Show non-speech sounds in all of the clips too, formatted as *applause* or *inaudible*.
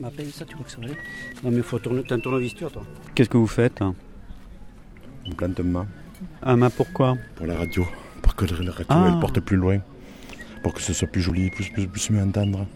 Ma paye, ça, tu crois que ça va aller Non, mais il faut tourner, t'as un tournevis, toi. Qu'est-ce que vous faites Une plante de main. Un main pourquoi Pour la radio. Pour que la radio Ah. elle porte plus loin. Pour que ce soit plus joli, plus, plus, plus mieux entendre.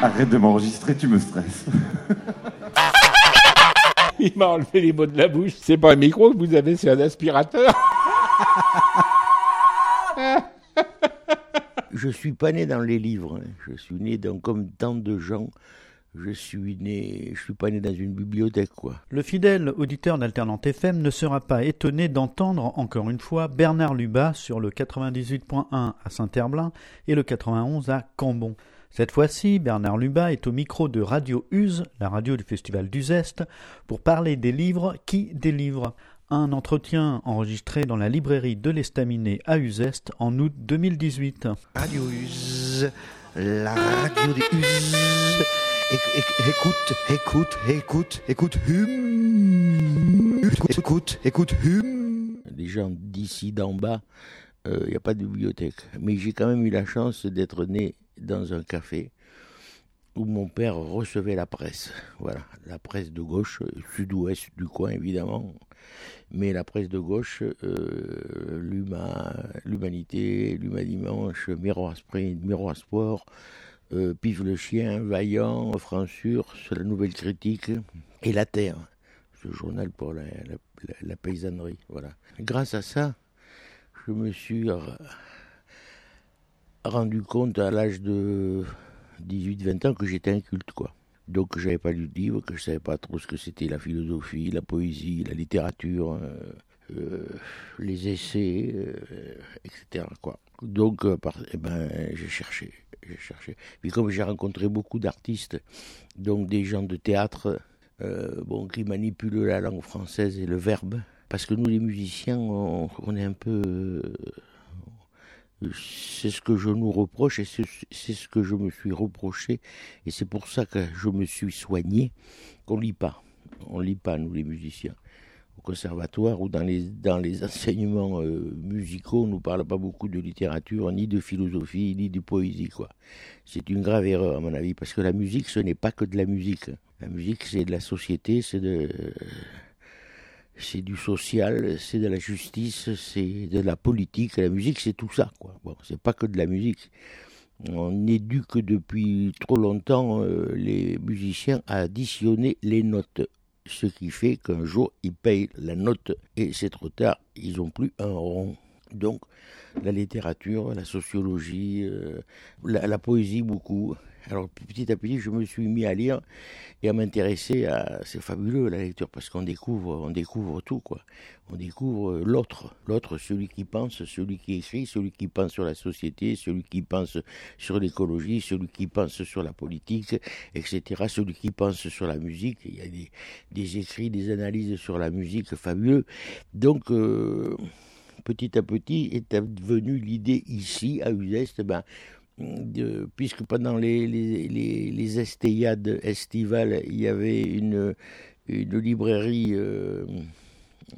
Arrête de m'enregistrer, tu me stresses. *laughs* Il m'a enlevé les mots de la bouche. C'est pas un micro que vous avez, c'est un aspirateur. *laughs* Je suis pas né dans les livres. hein. Je suis né dans, comme tant de gens. Je suis né, je suis pas né dans une bibliothèque, quoi. Le fidèle auditeur d'Alternante FM ne sera pas étonné d'entendre encore une fois Bernard Lubat sur le 98.1 à Saint-Herblain et le 91 à Cambon. Cette fois-ci, Bernard Lubat est au micro de Radio Use, la radio du Festival d'Uzeste, pour parler des livres qui délivrent. Un entretien enregistré dans la librairie de l'Estaminet à Uzeste en août 2018. Radio Use, la radio des Use. Éc- éc- Écoute, écoute, écoute, écoute, hum. Écoute, écoute, hum. Les gens d'ici, d'en bas, il n'y a pas de bibliothèque. Mais j'ai quand même eu la chance d'être né dans un café où mon père recevait la presse. Voilà, la presse de gauche, sud-ouest du coin évidemment, mais la presse de gauche, euh, l'Huma, l'Humanité, l'Huma Dimanche, Miroir Sprint, Miroir Sport, euh, Pif le Chien, Vaillant, Fransur, sur la Nouvelle Critique et La Terre, ce journal pour la, la- paysannerie. Voilà. Grâce à ça, je me suis rendu compte à l'âge de 18-20 ans que j'étais inculte, quoi. Donc j'avais pas lu de livre, que je savais pas trop ce que c'était la philosophie, la poésie, la littérature, euh, euh, les essais, euh, etc. Donc, eh ben, j'ai cherché, j'ai cherché. Puis comme j'ai rencontré beaucoup d'artistes, donc des gens de théâtre, bon, qui manipulent la langue française et le verbe, parce que nous les musiciens, on, est un peu c'est ce que je nous reproche et c'est ce que je me suis reproché et c'est pour ça que je me suis soigné qu'on lit pas. On lit pas, nous les musiciens. Au conservatoire ou dans les, dans les *laughs* enseignements euh, musicaux, on ne nous parle pas beaucoup de littérature, ni de philosophie, ni de poésie. quoi. C'est une grave erreur, à mon avis, parce que la musique, ce n'est pas que de la musique. La musique, c'est de la société, c'est de c'est du social, c'est de la justice, c'est de la politique. La musique, c'est tout ça, quoi. Bon, c'est pas que de la musique. On éduque depuis trop longtemps euh, les musiciens à additionner les notes, ce qui fait qu'un jour ils payent la note et c'est trop tard, ils n'ont plus un rond. Donc, la littérature, la sociologie, euh, la, la poésie beaucoup. Alors petit à petit, je me suis mis à lire et à m'intéresser à. C'est fabuleux la lecture parce qu'on découvre, on découvre tout quoi. On découvre l'autre, l'autre, celui qui pense, celui qui écrit, celui qui pense sur la société, celui qui pense sur l'écologie, celui qui pense sur la politique, etc. Celui qui pense sur la musique. Il y a des, écrits, des analyses sur la musique fabuleux. Donc euh, petit à petit est venue l'idée ici à Uzeste, ben, puisque pendant les, les, les, les estéiades estivales, il y avait une, une librairie euh,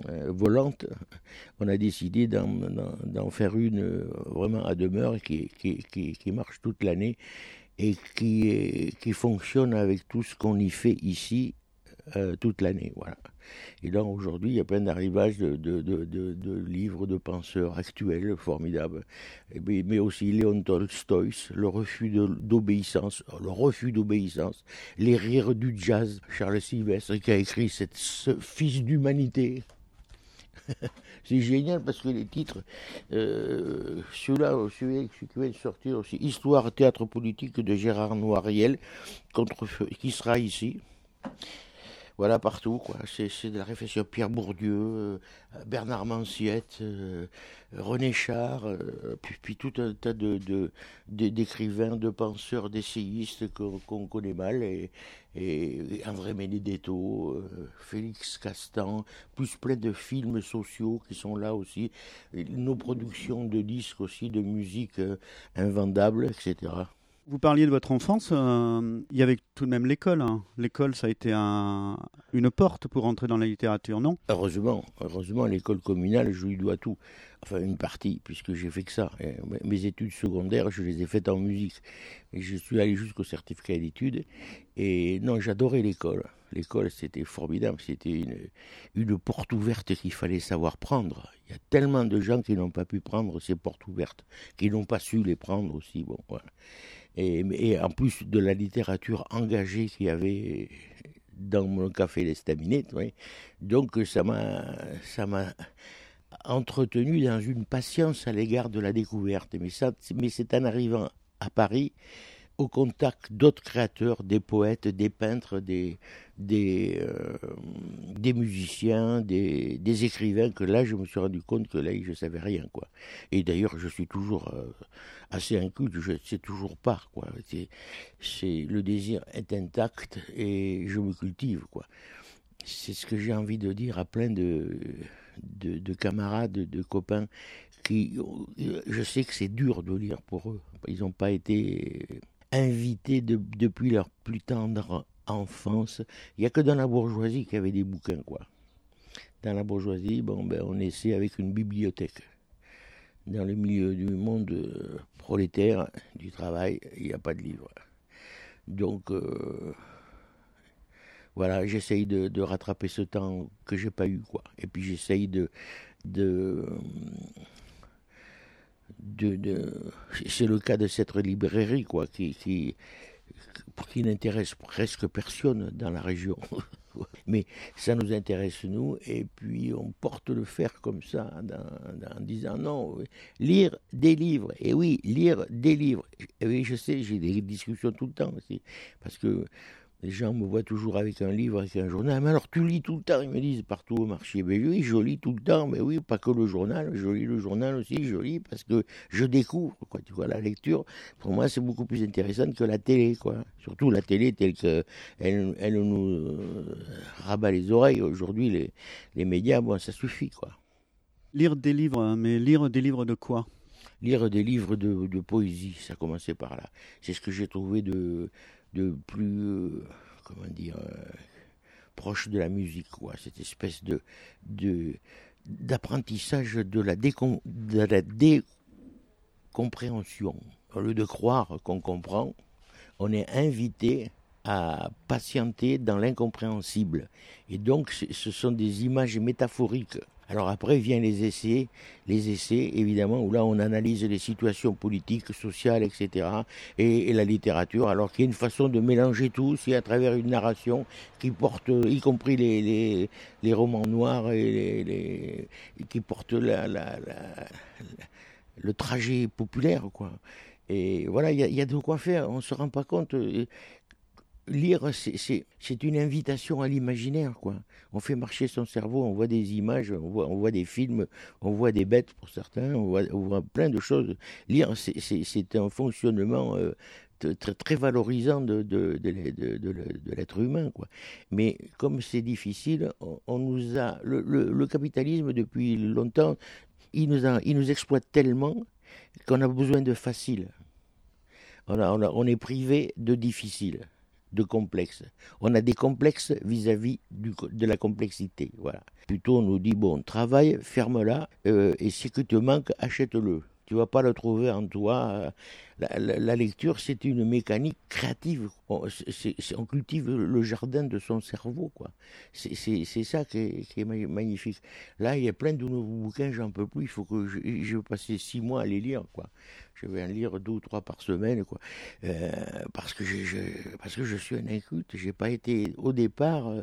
euh, volante, on a décidé d'en faire une euh, vraiment à demeure qui, qui, qui, qui marche toute l'année et qui, qui fonctionne avec tout ce qu'on y fait ici euh, toute l'année. Voilà. Et là, aujourd'hui, il y a plein d'arrivages de, livres de penseurs actuels formidables, mais, aussi Léon Tolstoy, le refus d'obéissance, le refus d'obéissance, les rires du jazz, Charles Sylvestre qui a écrit cette, ce fils d'humanité. *laughs* c'est génial parce que les titres, euh, celui-là, celui qui vient de sortir aussi, Histoire, théâtre politique de Gérard Noiriel, qui sera ici. Voilà, partout, quoi. C'est de la réflexion. Pierre Bourdieu, euh, Bernard Manciette, euh, René Char, euh, puis, tout un tas de d'écrivains, de, penseurs, d'essayistes qu'on connaît mal, et, et André Benedetto, Félix Castan, plus plein de films sociaux qui sont là aussi, nos productions de disques aussi, de musique invendable, etc. Vous parliez de votre enfance, euh, il y avait tout de même l'école. Hein. L'école, ça a été un, une porte pour entrer dans la littérature, non? Heureusement, heureusement, l'école communale, je lui dois tout. Enfin, une partie, puisque j'ai fait que ça. mes études secondaires, je les ai faites en musique. Et je suis allé jusqu'au certificat d'études. Et non, j'adorais l'école. L'école, c'était formidable. C'était une, porte ouverte qu'il fallait savoir prendre. Il y a tellement de gens qui n'ont pas pu prendre ces portes ouvertes, qui n'ont pas su les prendre aussi. Bon, et, en plus de la littérature engagée qu'il y avait dans mon café d'Estaminet. Donc ça m'a, ça m'a entretenu dans une patience à l'égard de la découverte. Mais, mais c'est en arrivant à Paris au contact d'autres créateurs, des poètes, des peintres, des, des, euh, musiciens, des, écrivains, que là, je me suis rendu compte que là, je savais rien, quoi. Et d'ailleurs, je suis toujours euh, assez inculte, je ne sais toujours pas, quoi. C'est, le désir est intact et je me cultive, quoi. C'est ce que j'ai envie de dire à plein de, de, de camarades, de copains qui, je sais que c'est dur de lire pour eux. Ils n'ont pas été invités depuis leur plus tendre enfance. Il n'y a que dans la bourgeoisie qu'il y avait des bouquins, quoi. Dans la bourgeoisie, bon, ben, on essaie avec une bibliothèque. Dans le milieu du monde euh, prolétaire, du travail, il n'y a pas de livres. Donc, euh, voilà, j'essaye de, rattraper ce temps que j'ai pas eu, quoi. Et puis j'essaye de c'est le cas de cette librairie quoi qui qui, qui n'intéresse presque personne dans la région. *laughs* Mais ça nous intéresse nous, et puis on porte le fer comme ça, en disant non, lire des livres. Et oui, lire des livres. Et oui, je sais, j'ai des discussions tout le temps aussi, parce que les gens me voient toujours avec un livre, avec un journal. Mais alors tu lis tout le temps Ils me disent partout au marché. Mais oui, je lis tout le temps. Mais oui, pas que le journal. Je lis le journal aussi. Je lis parce que je découvre. Quoi. Tu vois, la lecture, pour moi, c'est beaucoup plus intéressant que la télé. Quoi. Surtout la télé telle que elle, elle nous euh, rabat les oreilles. Aujourd'hui, les, les médias, bon, ça suffit. quoi. Lire des livres, hein, mais lire des livres de quoi? Lire des livres de, de poésie, ça commençait par là. C'est ce que j'ai trouvé de de plus, euh, comment dire, euh, proche de la musique, quoi. Cette espèce de, de d'apprentissage de la, de la décompréhension. Au lieu de croire qu'on comprend, on est invité à patienter dans l'incompréhensible. Et donc, ce sont des images métaphoriques alors après vient les essais, les essais évidemment où là on analyse les situations politiques, sociales, etc. Et, la littérature, alors qu'il y a une façon de mélanger tout, c'est à travers une narration qui porte, y compris les, romans noirs et qui porte la, le trajet populaire, quoi. Et voilà, il y, a de quoi faire. On se rend pas compte lire, c'est une invitation à l'imaginaire, quoi. On fait marcher son cerveau, on voit des images, on voit, des films, on voit des bêtes pour certains, on voit, plein de choses. Lire, c'est un fonctionnement euh, très, valorisant de, l'être humain, quoi. Mais comme c'est difficile, on, nous a le, capitalisme depuis longtemps, il nous exploite tellement qu'on a besoin de facile. On, on est privé de difficile. De complexe. On a des complexes vis-à-vis de la complexité. Voilà. Plutôt, on nous dit bon, travaille, ferme-la, euh, et si que te manque, achète-le. Tu vas pas le trouver en toi. La, lecture, c'est une mécanique créative. On, cultive le jardin de son cerveau, quoi. C'est ça qui est, magnifique. Là, il y a plein de nouveaux bouquins, j'en peux plus. Il faut que je, je vais passer six mois à les lire, quoi. Je vais en lire deux ou trois par semaine, quoi. Euh, parce que je, suis un inculte. J'ai pas été au départ. Euh,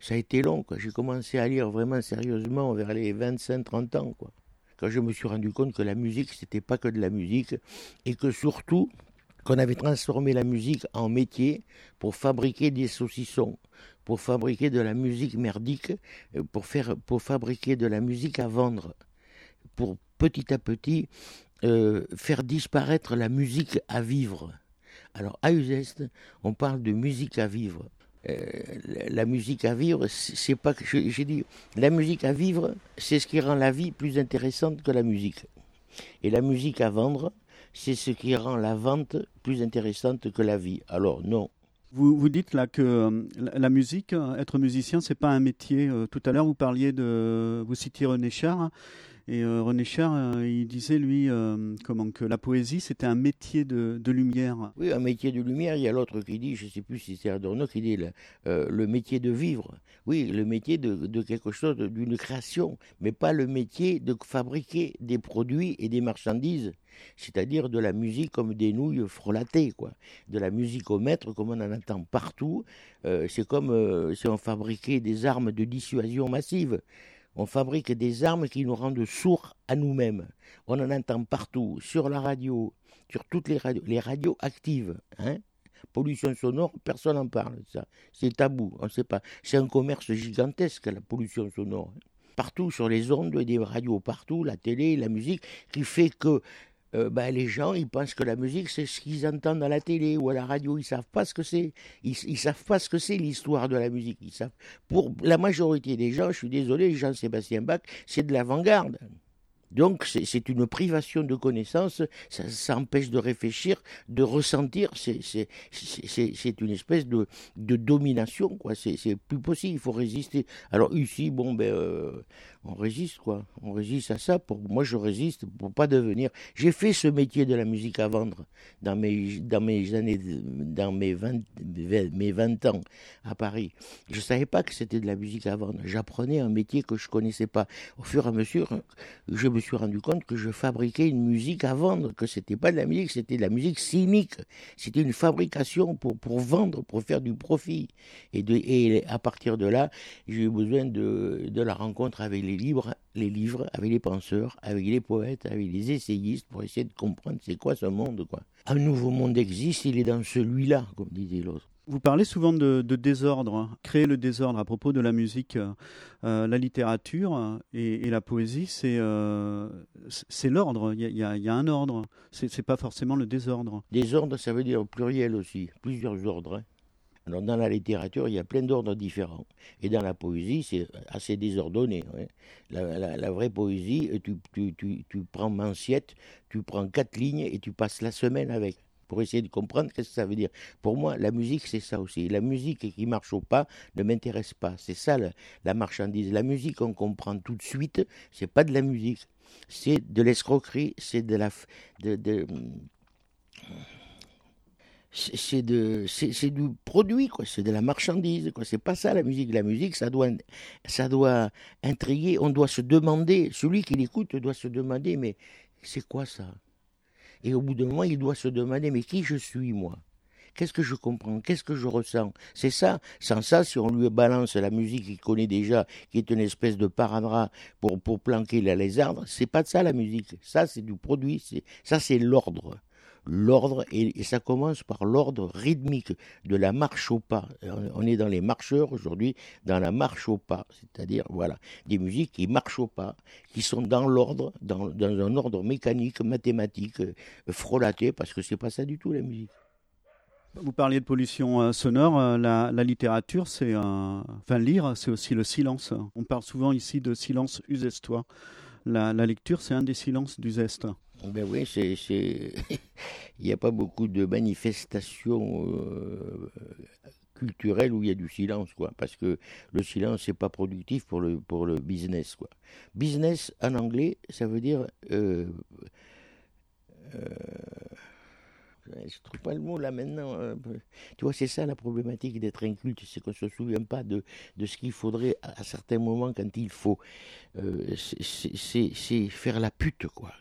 ça a été long. J'ai commencé à lire vraiment sérieusement vers les 25-30 ans, quoi quand je me suis rendu compte que la musique, c'était pas que de la musique, et que surtout, qu'on avait transformé la musique en métier pour fabriquer des saucissons, pour fabriquer de la musique merdique, euh, pour, faire, pour fabriquer de la musique à vendre, pour petit à petit euh, faire disparaître la musique à vivre. Alors à Uzeste, on parle de musique à vivre. Euh, la musique à vivre, c'est pas j'ai dit, la musique à vivre, c'est ce qui rend la vie plus intéressante que la musique. Et la musique à vendre, c'est ce qui rend la vente plus intéressante que la vie. Alors non. Vous, vous dites là que euh, la musique, être musicien, c'est pas un métier. Euh, tout à l'heure, vous parliez de, vous citiez René Char, et euh, René Char, euh, il disait, lui, euh, comment que la poésie, c'était un métier de, lumière. Oui, un métier de lumière. Il y a l'autre qui dit, je ne sais plus si c'est Adorno qui dit, le, métier de vivre. Oui, le métier de, quelque chose, d'une création, mais pas le métier de fabriquer des produits et des marchandises. C'est-à-dire de la musique comme des nouilles frelatées, quoi. De la musique au maître comme on en entend partout. c'est comme si on fabriquait des armes de dissuasion massive. On fabrique des armes qui nous rendent sourds à nous-mêmes. On en entend partout, sur la radio, sur toutes les radios, les radios actives. Hein pollution sonore, personne n'en parle. Ça, c'est tabou. On sait pas. C'est un commerce gigantesque la pollution sonore. Partout sur les ondes, des radios partout, la télé, la musique, qui fait que euh, ben, les gens, ils pensent que la musique, c'est ce qu'ils entendent à la télé ou à la radio. Ils savent pas ce que c'est. Ils, ils savent pas ce que c'est l'histoire de la musique. Ils savent. Pour la majorité des gens, je suis désolé, Jean-Sébastien Bach, c'est de l'avant-garde. Donc c'est une privation de connaissance, ça, empêche de réfléchir, de ressentir, c'est une espèce de, de domination, quoi. C'est plus possible, il faut résister. Alors ici, bon, ben, euh, on résiste, quoi. On résiste à ça. Pour moi, je résiste pour pas devenir. J'ai fait ce métier de la musique à vendre dans mes dans mes années, dans mes 20, mes 20 ans à Paris. Je savais pas que c'était de la musique à vendre. J'apprenais un métier que je connaissais pas. Au fur et à mesure, je me suis rendu compte que je fabriquais une musique à vendre, que c'était pas de la musique, c'était de la musique cynique. C'était une fabrication pour, pour vendre, pour faire du profit. Et à partir de là, j'ai eu besoin de, de la rencontre avec les livres, les livres, avec les penseurs, avec les poètes, avec les essayistes, pour essayer de comprendre c'est quoi ce monde, quoi. Un nouveau monde existe, il est dans celui-là, comme disait l'autre. Vous parlez souvent de, désordre, créer le désordre à propos de la musique, euh, la littérature et, la poésie, c'est euh, c'est l'ordre. Il y, a, un ordre. C'est pas forcément le désordre. Désordre, ça veut dire pluriel aussi, plusieurs ordres. Hein. Alors dans la littérature, il y a plein d'ordres différents. Et dans la poésie, c'est assez désordonné. Hein. La, vraie poésie, tu, tu, tu, tu prends Manciette, tu prends quatre lignes et tu passes la semaine avec pour essayer de comprendre qu'est-ce que ça veut dire. Pour moi, la musique, c'est ça aussi. La musique qui marche au pas ne m'intéresse pas. C'est ça la, marchandise. La musique, on comprend tout de suite, c'est pas de la musique. C'est de l'escroquerie, c'est de la. De, c'est de du produit c'est de la marchandise quoi. C'est pas ça la musique. La musique ça doit ça intriguer. On doit se demander. Celui qui l'écoute doit se demander mais c'est quoi ça? Et au bout d'un moment, il doit se demander, mais qui je suis, moi? Qu'est-ce que je comprends? Qu'est-ce que je ressens? C'est ça. Sans ça, si on lui balance la musique qu'il connaît déjà, qui est une espèce de paradras pour, planquer la lézarde, c'est pas ça la musique. Ça, c'est du produit. Ça, c'est l'ordre l'ordre, et, ça commence par l'ordre rythmique de la marche au pas. On est dans les marcheurs aujourd'hui, dans la marche au pas, c'est-à-dire, voilà, des musiques qui marchent au pas, qui sont dans l'ordre, dans, un ordre mécanique, mathématique, euh, frolaté, parce que c'est pas ça du tout la musique. Vous parliez de pollution euh, sonore. Euh, la, littérature, c'est un... enfin lire, c'est aussi le silence. On parle souvent ici de silence usestois. La, la lecture, c'est un des silences d'Uzeste. Ben oui, c'est, *laughs* il n'y a pas beaucoup de manifestations euh, culturelles où il y a du silence, quoi. Parce que le silence, c'est pas productif pour le, pour le business, quoi. Business, en anglais, ça veut dire... Euh, euh, je trouve pas le mot là maintenant. euh, tu vois, c'est ça la problématique d'être inculte, c'est qu'on se souvient pas de, de ce qu'il faudrait à, à certains moments quand il faut. Euh, c'est faire la pute, quoi.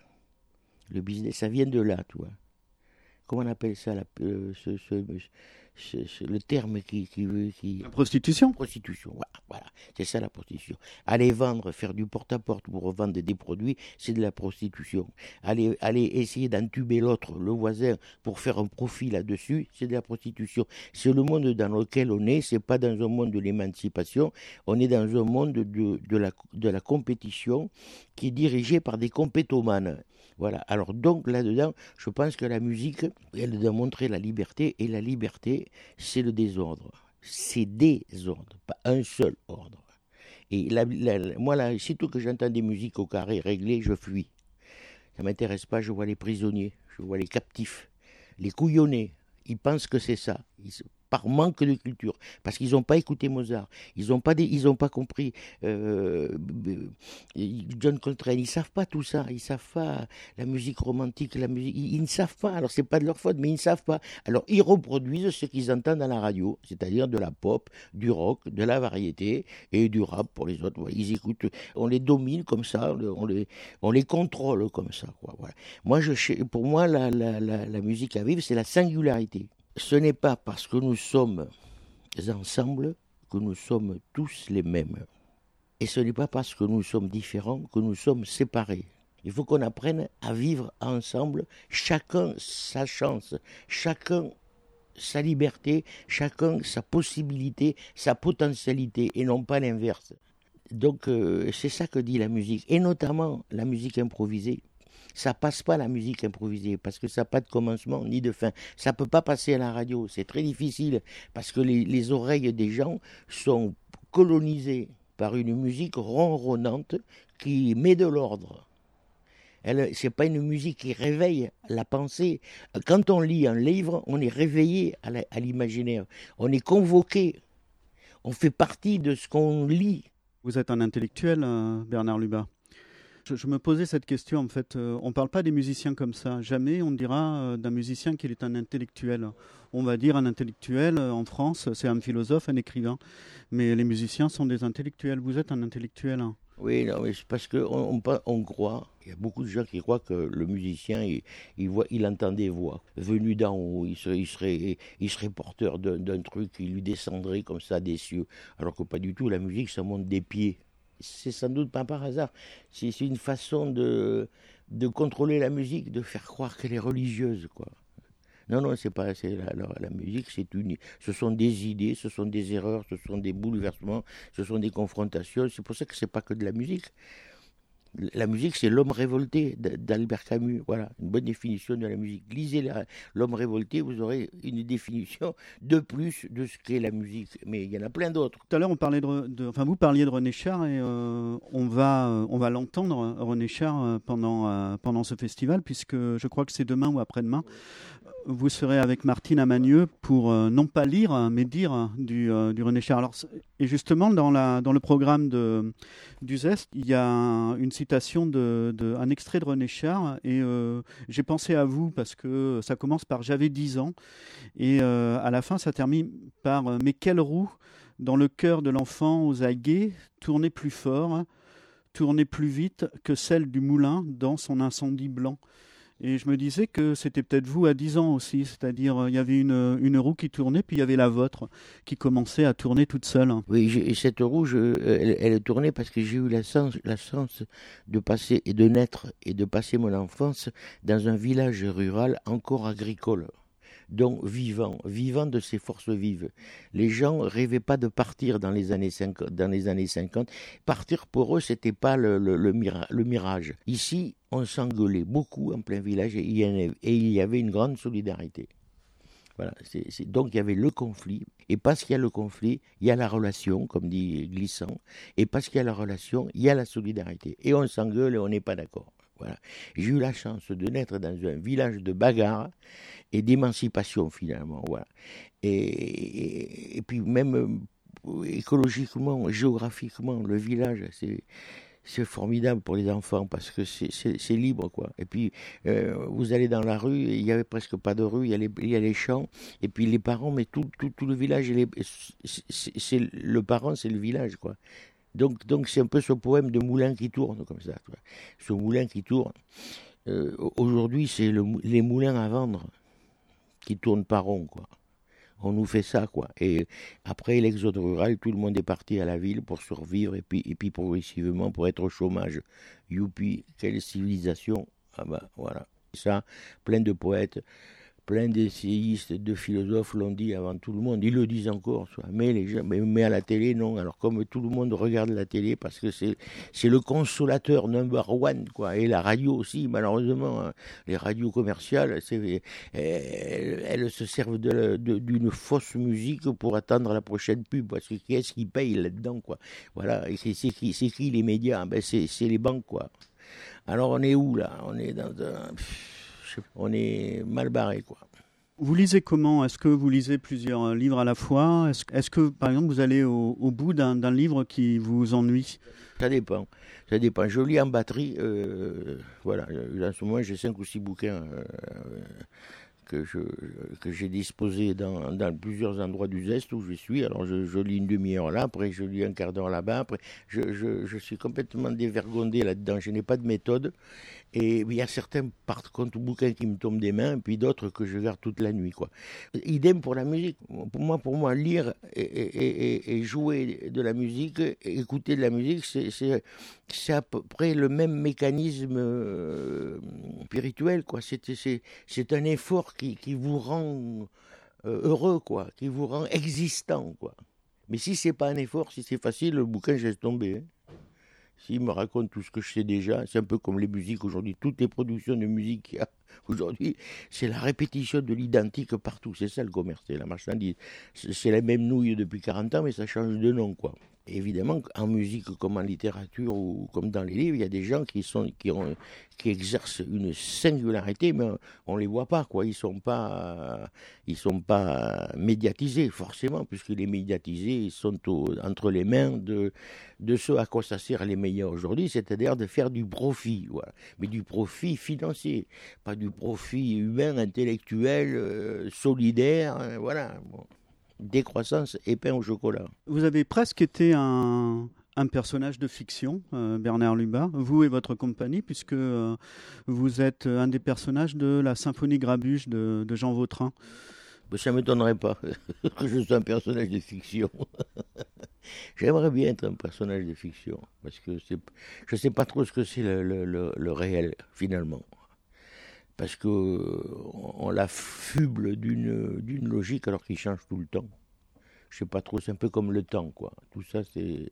Le business, ça vient de là, tu vois. Comment on appelle ça, la, euh, ce, ce- ce- ce- le terme qui, qui veut... Qui... La prostitution Prostitution, voilà, voilà. c'est ça la prostitution. Aller vendre, faire du porte-à-porte pour revendre des produits, c'est de la prostitution. Aller, aller essayer d'entuber l'autre, le voisin, pour faire un profit là-dessus, c'est de la prostitution. C'est le monde dans lequel on est, c'est pas dans un monde de l'émancipation, on est dans un monde de, de, la, de la compétition qui est dirigé par des compétomanes. Voilà. Alors donc là-dedans, je pense que la musique, elle doit montrer la liberté, et la liberté, c'est le désordre. C'est des ordres, pas un seul ordre. Et moi, là, sitôt que j'entends des musiques au carré réglées, je fuis. Ça m'intéresse pas, je vois les prisonniers, je vois les captifs, les couillonnés. Ils pensent que c'est ça. Par manque de culture, parce qu'ils n'ont pas écouté Mozart, ils n'ont pas, pas compris euh, John Coltrane, ils savent pas tout ça, ils savent pas la musique romantique, la musique, ils, ne savent pas. Alors c'est pas de leur faute, mais ils ne savent pas. Alors ils reproduisent ce qu'ils entendent à la radio, c'est-à-dire de la pop, du rock, de la variété et du rap pour les autres. Ils écoutent, on les domine comme ça, on les, on les contrôle comme ça. Moi, je, pour moi, la, la, la, la musique à vivre, c'est la singularité. Ce n'est pas parce que nous sommes ensemble que nous sommes tous les mêmes. Et ce n'est pas parce que nous sommes différents que nous sommes séparés. Il faut qu'on apprenne à vivre ensemble, chacun sa chance, chacun sa liberté, chacun sa possibilité, sa potentialité, et non pas l'inverse. Donc euh, c'est ça que dit la musique, et notamment la musique improvisée. Ça passe pas la musique improvisée parce que ça n'a pas de commencement ni de fin. Ça peut pas passer à la radio. C'est très difficile parce que les, les oreilles des gens sont colonisées par une musique ronronnante qui met de l'ordre. Elle, c'est pas une musique qui réveille la pensée. Quand on lit un livre, on est réveillé à l'imaginaire. On est convoqué. On fait partie de ce qu'on lit. Vous êtes un intellectuel, euh, Bernard Lubat? Je, me posais cette question, en fait. euh, on ne parle pas des musiciens comme ça. Jamais on dira euh, d'un musicien qu'il est un intellectuel. On va dire un intellectuel euh, en France, c'est un philosophe, un écrivain. Mais les musiciens sont des intellectuels. Vous êtes un intellectuel. Oui, non, mais parce qu'on on, on croit, il y a beaucoup de gens qui croient que le musicien, il, voit, il entend des voix venues d'en haut, il serait, il serait, il serait porteur d'un d'un truc qui lui descendrait comme ça des cieux, alors que pas du tout, la musique, ça monte des pieds. C'est sans doute pas par hasard, c'est une façon de, de contrôler la musique, de faire croire qu'elle est religieuse, quoi. Non, non, c'est pas, la, la, la musique, c'est une, ce sont des idées, ce sont des erreurs, ce sont des bouleversements, ce sont des confrontations. C'est pour ça que c'est pas que de la musique. La musique, c'est l'homme révolté d'Albert Camus. Voilà, une bonne définition de la musique. Lisez l'homme révolté, vous aurez une définition de plus de ce qu'est la musique. Mais il y en a plein d'autres. Tout à l'heure, on parlait de, de- enfin, vous parliez de René Char et euh, on va, euh, on va l'entendre, René Char, pendant, euh, pendant ce festival, puisque je crois que c'est demain ou après-demain. Vous serez avec Martine Amagneux pour euh, non pas lire, mais dire du, euh, René Char. Et justement, dans, la, dans le programme de, du Zest, il y a un- une citation de, un extrait de René Char, et euh, j'ai pensé à vous parce que ça commence par J'avais 10 ans, et à la fin, ça termine par Mais quelle roue dans le cœur de l'enfant aux aguets tournait plus fort, tournait plus vite que celle du moulin dans son incendie blanc. Et je me disais que c'était peut-être vous à 10 ans aussi, c'est-à-dire euh, il y avait une, une roue qui tournait, puis il y avait la vôtre qui commençait à tourner toute seule. Oui, et cette rouge, euh, elle, tournée parce que j'ai eu la chance, la chance de passer et de naître et de passer mon enfance dans un village rural encore agricole. Donc vivant, vivant de ses forces vives. Les gens rêvaient pas de partir dans les années 50. Dans les années 50. Partir pour eux, c'était pas le, le, le, mira- le mirage. Ici, on s'engueulait beaucoup en plein village et il y, avait, une grande solidarité. Voilà, donc il y avait le conflit, et parce qu'il y a le conflit, il y a la relation, comme dit Glissant, et parce qu'il y a la relation, il y a la solidarité, et on s'engueule et on n'est pas d'accord. J'ai eu la chance de naître dans un village de bagarre et d'émancipation finalement. Et, puis même euh, écologiquement, géographiquement, le village, c'est formidable pour les enfants parce que c'est libre quoi. Et puis euh, vous allez dans la rue, il y avait presque pas de rue, il y a les, champs et puis les parents, mais tout, le village, le parent, c'est le village quoi. Donc donc c'est un peu ce poème de moulin qui tourne comme ça. Ce moulin qui tourne. Euh, Aujourd'hui, c'est le, les moulins à vendre qui tournent par rond quoi on nous fait ça, quoi. Et après l'exode rural, tout le monde est parti à la ville pour survivre et puis, et puis progressivement pour être au chômage. Youpi, quelle civilisation. Ah bah voilà. Ça, plein de poètes plein d'essayistes, de philosophes l'ont dit avant tout le monde. Ils le disent encore, mais, les mais, à la télé, non. Alors comme tout le monde regarde la télé parce que c'est le consolateur number one, quoi. Et la radio aussi, malheureusement, hein. les radios commerciales, elles, se servent d'une fausse musique pour attendre la prochaine pub, parce que qui est-ce qui paye là-dedans, quoi. Voilà. Et c'est qui, c'est qui les médias? Ben c'est les banques, quoi. Alors on est où là? On est dans un on est mal barré, quoi. Vous lisez comment? Est-ce que vous lisez plusieurs livres à la fois? Est-ce que, par exemple, vous allez au, bout d'un livre qui vous ennuie? Ça dépend. Ça dépend. Je lis en batterie. Euh, voilà. En ce moment, j'ai cinq ou six bouquins euh, que j'ai disposé dans, dans, plusieurs endroits du Zest où je suis. Alors je, je lis une demi-heure là, après je lis un quart d'heure là-bas. Après, je, je, je, suis complètement dévergondé là-dedans. Je n'ai pas de méthode. Et il y a certains, par contre, bouquins qui me tombent des mains, puis d'autres que je garde toute la nuit. Quoi. Idem pour la musique. Pour moi, pour moi lire et, jouer de la musique, écouter de la musique, c'est à peu près le même mécanisme euh, spirituel. C'est un effort qui, qui vous rend euh, heureux, quoi, qui vous rend existant. Quoi. Mais si c'est pas un effort, si c'est facile, le bouquin, je laisse tomber. Hein. S'il me raconte tout ce que je sais déjà, c'est un peu comme les musiques aujourd'hui. Toutes les productions de musique qu'il y a *laughs* aujourd'hui, c'est la répétition de l'identique partout. C'est ça le commerce, c'est la marchandise. C'est la même nouille depuis 40 ans, mais ça change de nom, quoi évidemment, en musique comme en littérature ou comme dans les livres, il y a des gens qui sont qui exercent une singularité, mais on les voit pas, quoi. Ils sont pas sont pas médiatisés forcément, puisque les médiatisés ils sont entre les mains de de ceux à quoi ça sert les meilleurs aujourd'hui, c'est-à-dire de faire du profit, voilà. Mais du profit financier, pas du profit humain, intellectuel, euh, solidaire, hein, voilà décroissance et pain au chocolat. Vous avez presque été un, un personnage de fiction, euh, Bernard Lubat, vous et votre compagnie, puisque euh, vous êtes un des personnages de la symphonie Grabuge de, de Jean Vautrin. Ça ne m'étonnerait pas *laughs* que je sois un personnage de fiction. *laughs* J'aimerais bien être un personnage de fiction, parce que je ne sais pas trop ce que c'est le, le, le réel, finalement parce que on la fuble d'une logique alors qu'il change tout le temps. Je sais pas trop, c'est un peu comme le temps, quoi. Tout ça, c'est,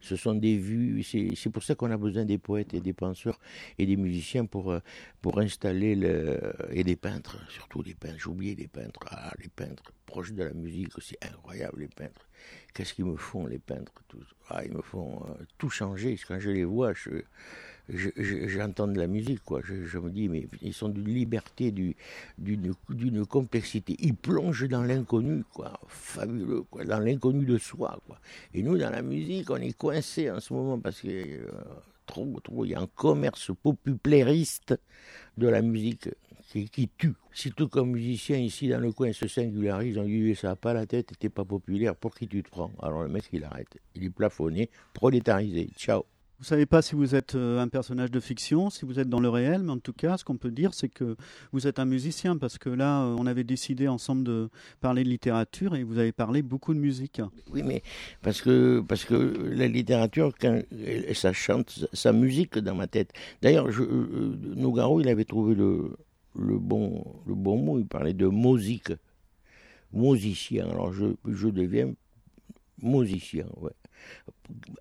ce sont des vues. C'est pour ça qu'on a besoin des poètes et des penseurs et des musiciens pour pour installer le et des peintres, surtout les peintres. Oublié les peintres. Ah, les peintres proches de la musique, c'est incroyable les peintres. Qu'est-ce qu'ils me font les peintres Ah, ils me font euh, tout changer. Quand je les vois, je j'entends de la musique, quoi. Je, me dis, mais ils sont d'une liberté, d'une complexité. Ils plongent dans l'inconnu, quoi. Fabuleux, quoi. Dans l'inconnu de soi, quoi. Et nous, dans la musique, on est coincés en ce moment parce que euh, trop, trop, il y a un commerce populairiste de la musique qui, qui tue. Si tout comme musicien ici dans le coin se singularise, on dit ça n'a pas la tête, t'es pas populaire, pour qui tu te prends? Alors le mec il arrête, il est plafonné, prolétarisé, ciao. Vous savez pas si vous êtes euh, un personnage de fiction, si vous êtes dans le réel, mais en tout cas, ce qu'on peut dire, c'est que vous êtes un musicien, parce que là, euh, on avait décidé ensemble de parler de littérature et vous avez parlé beaucoup de musique. Oui, mais parce que parce que la littérature, ça chante sa musique dans ma tête. D'ailleurs, euh, Nougaro, il avait trouvé le le bon le bon mot. Il parlait de musique, musicien. Alors je je deviens musicien, ouais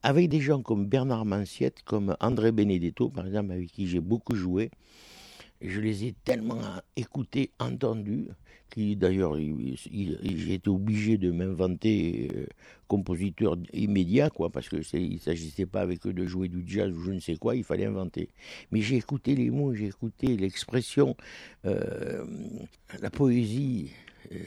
avec des gens comme Bernard Manciette, comme André Benedetto, par exemple, avec qui j'ai beaucoup joué, je les ai tellement écoutés, entendus, qui d'ailleurs, j'ai été obligé de m'inventer euh, compositeur immédiat, quoi, parce que il s'agissait pas avec eux de jouer du jazz ou je ne sais quoi, il fallait inventer. Mais j'ai écouté les mots, j'ai écouté l'expression, euh, la poésie, euh,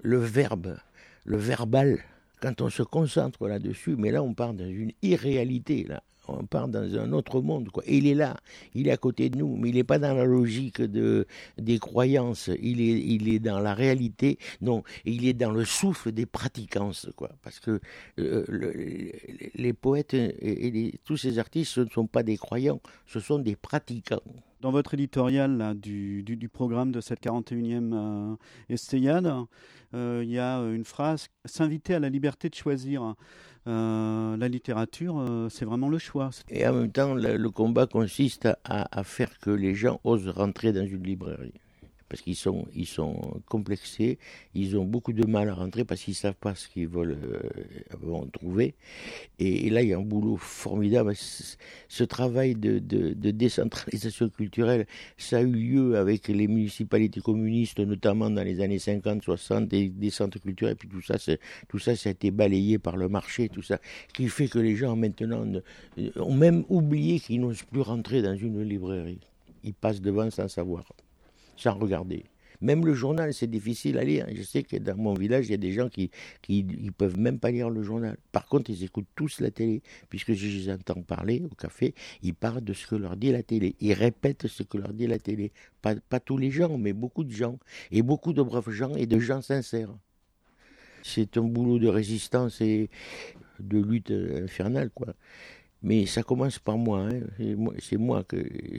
le verbe, le verbal. Quand on se concentre là-dessus, mais là on part dans une irréalité, là on part dans un autre monde. Quoi. il est là, il est à côté de nous, mais il n'est pas dans la logique de, des croyances, il est, il est dans la réalité, non, il est dans le souffle des pratiquances. Quoi. Parce que euh, les poètes et, tous ces artistes, ce ne sont pas des croyants, ce sont des pratiquants. Dans votre éditorial du, programme de cette 41e euh, euh, il y a une phrase S'inviter à la liberté de choisir. Euh, la littérature, euh, c'est vraiment le choix. Et en même temps, le, combat consiste à, faire que les gens osent rentrer dans une librairie parce qu'ils sont, ils sont complexés, ils ont beaucoup de mal à rentrer parce qu'ils savent pas ce qu'ils veulent euh, trouver. Et, là, il y a un boulot formidable. Ce travail de, décentralisation culturelle, ça a eu lieu avec les municipalités communistes, notamment dans les années 50, 60, des, des centres culturels, et puis tout ça, tout ça, ça a été balayé par le marché, tout ça, qui fait que les gens maintenant ont même oublié qu'ils n'osent plus rentrer dans une librairie. Ils passent devant sans savoir sans regarder. Même le journal, c'est difficile à lire. Je sais que dans mon village, il y a des gens qui qui peuvent même pas lire le journal. Par contre, ils écoutent tous la télé, puisque je les entends parler au café. Ils parlent de ce que leur dit la télé. Ils répètent ce que leur dit la télé. Pas, pas tous les gens, mais beaucoup de gens. Et beaucoup de braves gens et de gens sincères. C'est un boulot de résistance et de lutte infernale, quoi. Mais ça commence par moi. Hein. C'est moi que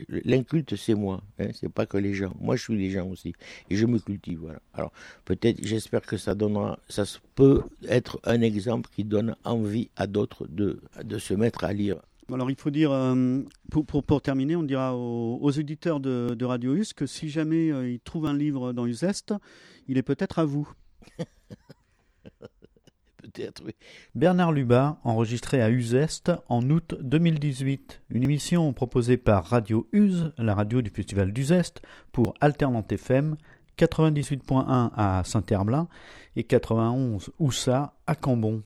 l'inculte, c'est moi. Hein. C'est pas que les gens. Moi, je suis les gens aussi, et je me cultive. Voilà. Alors peut-être, j'espère que ça donnera, ça peut être un exemple qui donne envie à d'autres de de se mettre à lire. Alors il faut dire, euh, pour, pour, pour, terminer, on dira aux, aux auditeurs de, de, Radio Us que si jamais euh, ils trouvent un livre dans Usest, il est peut-être à vous. *laughs* Bernard Lubat, enregistré à Uzest en août 2018. Une émission proposée par Radio Uz, la radio du festival d'Uzest, pour Alternante FM, 98.1 à Saint-Herblain et 91 Oussa à Cambon.